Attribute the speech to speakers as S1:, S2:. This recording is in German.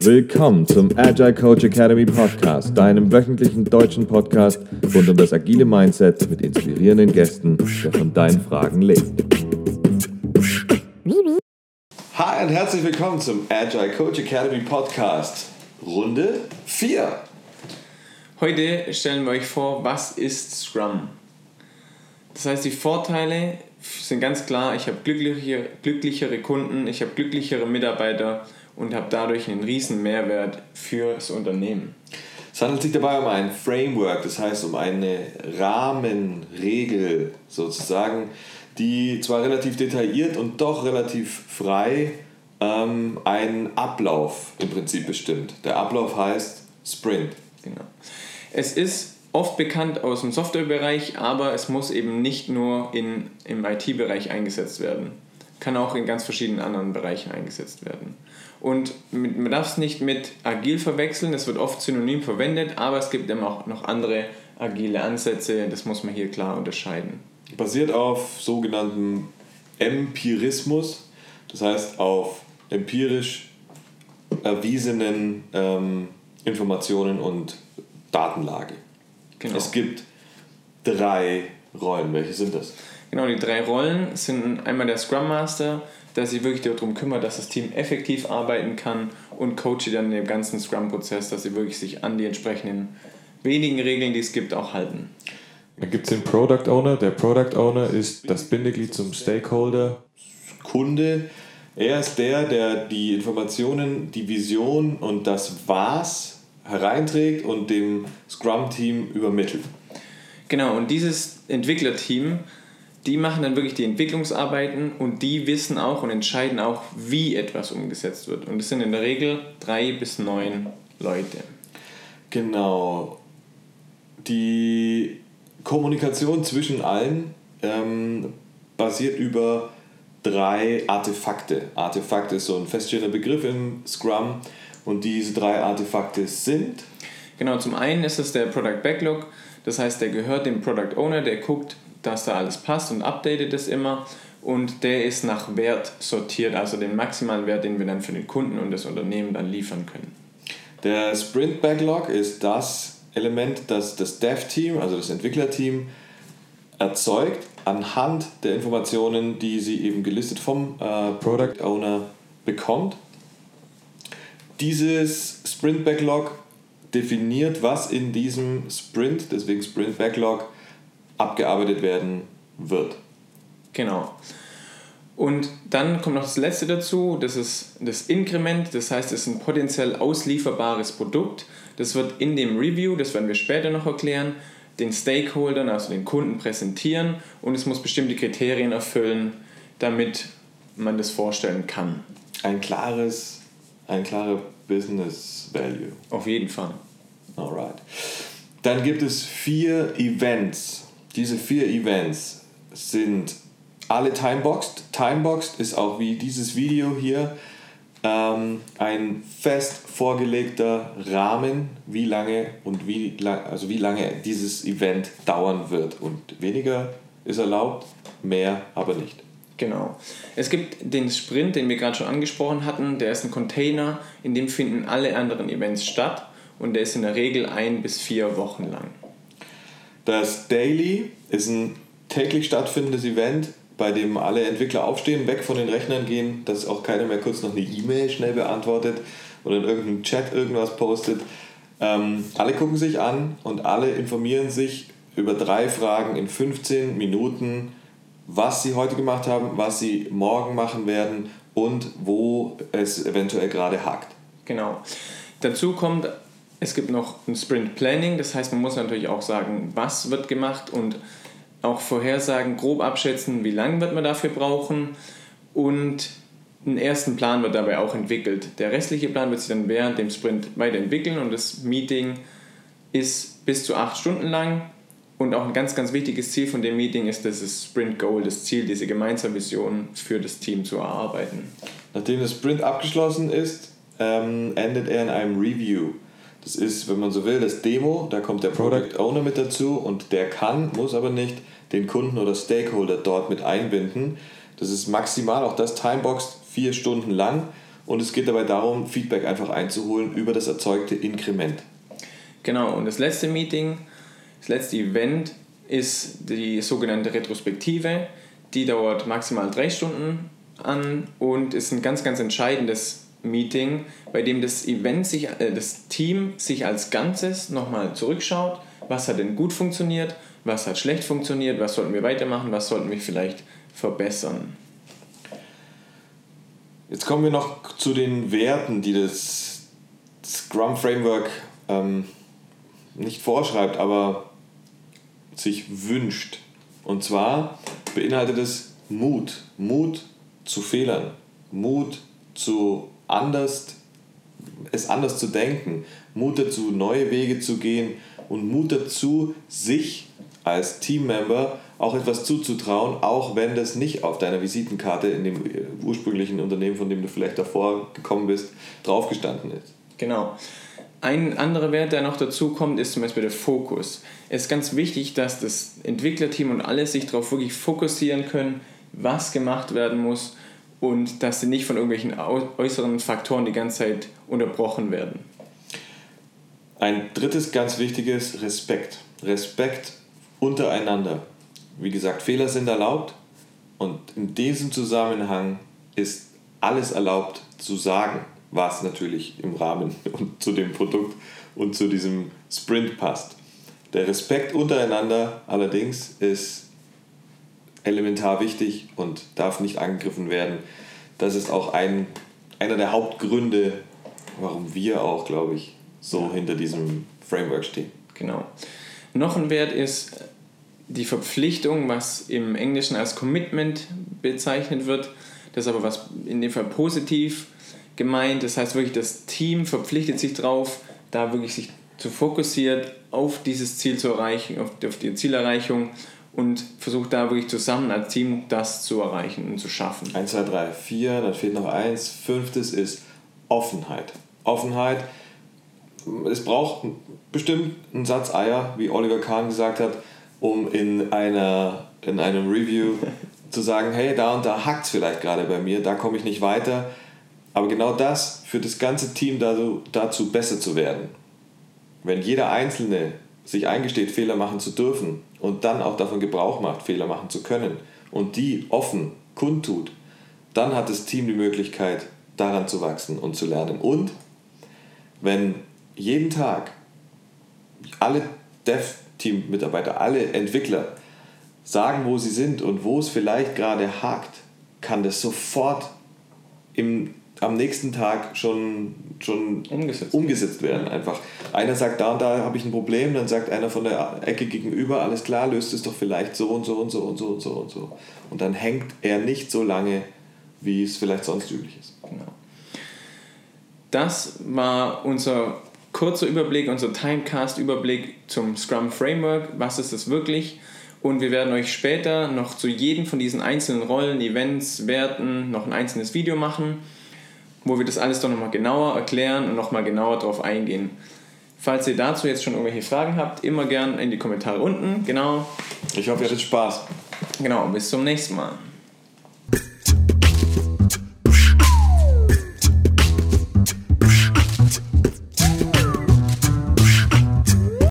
S1: Willkommen zum Agile Coach Academy Podcast, deinem wöchentlichen deutschen Podcast rund um das agile Mindset mit inspirierenden Gästen, der von deinen Fragen lebt. Hi und herzlich willkommen zum Agile Coach Academy Podcast, Runde 4.
S2: Heute stellen wir euch vor, was ist Scrum? Das heißt, die Vorteile sind ganz klar, ich habe glücklichere, glücklichere Kunden, ich habe glücklichere Mitarbeiter und habe dadurch einen riesen Mehrwert für das Unternehmen.
S1: Es handelt sich dabei um ein Framework, das heißt um eine Rahmenregel sozusagen, die zwar relativ detailliert und doch relativ frei ähm, einen Ablauf im Prinzip bestimmt. Der Ablauf heißt Sprint.
S2: Genau. Es ist oft bekannt aus dem Softwarebereich, aber es muss eben nicht nur in, im IT-Bereich eingesetzt werden. Kann auch in ganz verschiedenen anderen Bereichen eingesetzt werden. Und man darf es nicht mit agil verwechseln, es wird oft synonym verwendet, aber es gibt eben auch noch andere agile Ansätze, das muss man hier klar unterscheiden.
S1: Basiert auf sogenanntem Empirismus, das heißt auf empirisch erwiesenen ähm, Informationen und Datenlage. Genau. Es gibt drei Rollen. Welche sind das?
S2: Genau, die drei Rollen sind einmal der Scrum Master, der sich wirklich darum kümmert, dass das Team effektiv arbeiten kann und coache dann den ganzen Scrum-Prozess, dass sie wirklich sich an die entsprechenden wenigen Regeln, die es gibt, auch halten.
S3: Dann gibt es den Product Owner. Der Product Owner ist das Bindeglied zum Stakeholder.
S1: Kunde. Er ist der, der die Informationen, die Vision und das Was hereinträgt und dem Scrum-Team übermittelt.
S2: Genau, und dieses Entwicklerteam die machen dann wirklich die Entwicklungsarbeiten und die wissen auch und entscheiden auch, wie etwas umgesetzt wird. Und es sind in der Regel drei bis neun Leute.
S1: Genau. Die Kommunikation zwischen allen ähm, basiert über drei Artefakte. Artefakte ist so ein feststehender Begriff im Scrum und diese drei Artefakte sind.
S2: Genau, zum einen ist es der Product Backlog, das heißt, der gehört dem Product Owner, der guckt, dass da alles passt und updatet es immer. Und der ist nach Wert sortiert, also den maximalen Wert, den wir dann für den Kunden und das Unternehmen dann liefern können.
S1: Der Sprint Backlog ist das Element, das das Dev-Team, also das Entwicklerteam, erzeugt anhand der Informationen, die sie eben gelistet vom äh, Product Owner bekommt. Dieses Sprint Backlog definiert, was in diesem Sprint, deswegen Sprint Backlog, abgearbeitet werden wird.
S2: Genau. Und dann kommt noch das letzte dazu, das ist das Inkrement, das heißt, es ist ein potenziell auslieferbares Produkt. Das wird in dem Review, das werden wir später noch erklären, den Stakeholdern, also den Kunden präsentieren und es muss bestimmte Kriterien erfüllen, damit man das vorstellen kann.
S1: Ein klares, ein klarer Business Value.
S2: Auf jeden Fall.
S1: Alright. Dann gibt es vier Events, diese vier Events sind alle timeboxed. Timeboxed ist auch wie dieses Video hier ähm, ein fest vorgelegter Rahmen, wie lange und wie lang, also wie lange dieses Event dauern wird. Und weniger ist erlaubt, mehr aber nicht.
S2: Genau. Es gibt den Sprint, den wir gerade schon angesprochen hatten, der ist ein Container, in dem finden alle anderen Events statt und der ist in der Regel ein bis vier Wochen lang.
S1: Das Daily ist ein täglich stattfindendes Event, bei dem alle Entwickler aufstehen, weg von den Rechnern gehen, dass auch keiner mehr kurz noch eine E-Mail schnell beantwortet oder in irgendeinem Chat irgendwas postet. Ähm, alle gucken sich an und alle informieren sich über drei Fragen in 15 Minuten, was sie heute gemacht haben, was sie morgen machen werden und wo es eventuell gerade hakt.
S2: Genau. Dazu kommt es gibt noch ein Sprint Planning, das heißt, man muss natürlich auch sagen, was wird gemacht und auch vorhersagen, grob abschätzen, wie lange wird man dafür brauchen und einen ersten Plan wird dabei auch entwickelt. Der restliche Plan wird sich dann während dem Sprint weiterentwickeln und das Meeting ist bis zu acht Stunden lang und auch ein ganz, ganz wichtiges Ziel von dem Meeting ist das Sprint Goal, das Ziel, diese gemeinsame Vision für das Team zu erarbeiten.
S1: Nachdem das Sprint abgeschlossen ist, ähm, endet er in einem Review. Das ist, wenn man so will, das Demo. Da kommt der Product Owner mit dazu und der kann, muss aber nicht den Kunden oder Stakeholder dort mit einbinden. Das ist maximal auch das Timeboxed vier Stunden lang und es geht dabei darum, Feedback einfach einzuholen über das erzeugte Inkrement.
S2: Genau, und das letzte Meeting, das letzte Event ist die sogenannte Retrospektive. Die dauert maximal drei Stunden an und ist ein ganz, ganz entscheidendes Meeting, bei dem das Event sich, äh, das Team sich als Ganzes nochmal zurückschaut, was hat denn gut funktioniert, was hat schlecht funktioniert, was sollten wir weitermachen, was sollten wir vielleicht verbessern.
S1: Jetzt kommen wir noch zu den Werten, die das Scrum Framework ähm, nicht vorschreibt, aber sich wünscht. Und zwar beinhaltet es Mut. Mut zu Fehlern. Mut zu anders, es anders zu denken. Mut dazu, neue Wege zu gehen und Mut dazu, sich als Teammember auch etwas zuzutrauen, auch wenn das nicht auf deiner Visitenkarte in dem ursprünglichen Unternehmen, von dem du vielleicht davor gekommen bist, draufgestanden ist.
S2: Genau. Ein anderer Wert, der noch dazu kommt, ist zum Beispiel der Fokus. Es ist ganz wichtig, dass das Entwicklerteam und alle sich darauf wirklich fokussieren können, was gemacht werden muss und dass sie nicht von irgendwelchen äußeren Faktoren die ganze Zeit unterbrochen werden.
S1: Ein drittes ganz wichtiges, Respekt. Respekt untereinander. Wie gesagt, Fehler sind erlaubt und in diesem Zusammenhang ist alles erlaubt zu sagen, was natürlich im Rahmen und zu dem Produkt und zu diesem Sprint passt. Der Respekt untereinander allerdings ist elementar wichtig und darf nicht angegriffen werden. Das ist auch ein, einer der Hauptgründe, warum wir auch, glaube ich, so hinter diesem Framework stehen.
S2: Genau. Noch ein Wert ist die Verpflichtung, was im Englischen als Commitment bezeichnet wird. Das ist aber was in dem Fall positiv gemeint. Das heißt wirklich, das Team verpflichtet sich darauf, da wirklich sich zu fokussieren, auf dieses Ziel zu erreichen, auf die Zielerreichung und versucht da wirklich zusammen als Team das zu erreichen und zu schaffen.
S1: 1, 2, 3, 4, dann fehlt noch eins. Fünftes ist Offenheit. Offenheit, es braucht bestimmt einen Satz Eier, wie Oliver Kahn gesagt hat, um in, einer, in einem Review zu sagen, hey, da und da hackt es vielleicht gerade bei mir, da komme ich nicht weiter. Aber genau das führt das ganze Team dazu, dazu, besser zu werden. Wenn jeder Einzelne sich eingesteht, Fehler machen zu dürfen und dann auch davon Gebrauch macht, Fehler machen zu können und die offen kundtut, dann hat das Team die Möglichkeit, daran zu wachsen und zu lernen. Und wenn jeden Tag alle Dev-Team-Mitarbeiter, alle Entwickler sagen, wo sie sind und wo es vielleicht gerade hakt, kann das sofort im, am nächsten Tag schon, schon umgesetzt. umgesetzt werden. Einfach. Einer sagt, da und da habe ich ein Problem, dann sagt einer von der Ecke gegenüber, alles klar, löst es doch vielleicht so und so und so und so und so und so. Und dann hängt er nicht so lange, wie es vielleicht sonst üblich ist. Genau.
S2: Das war unser kurzer Überblick, unser Timecast-Überblick zum Scrum Framework. Was ist es wirklich? Und wir werden euch später noch zu jedem von diesen einzelnen Rollen, Events, Werten noch ein einzelnes Video machen, wo wir das alles doch nochmal genauer erklären und nochmal genauer darauf eingehen. Falls ihr dazu jetzt schon irgendwelche Fragen habt, immer gern in die Kommentare unten. Genau.
S1: Ich hoffe, ihr hattet Spaß.
S2: Genau, bis zum nächsten Mal.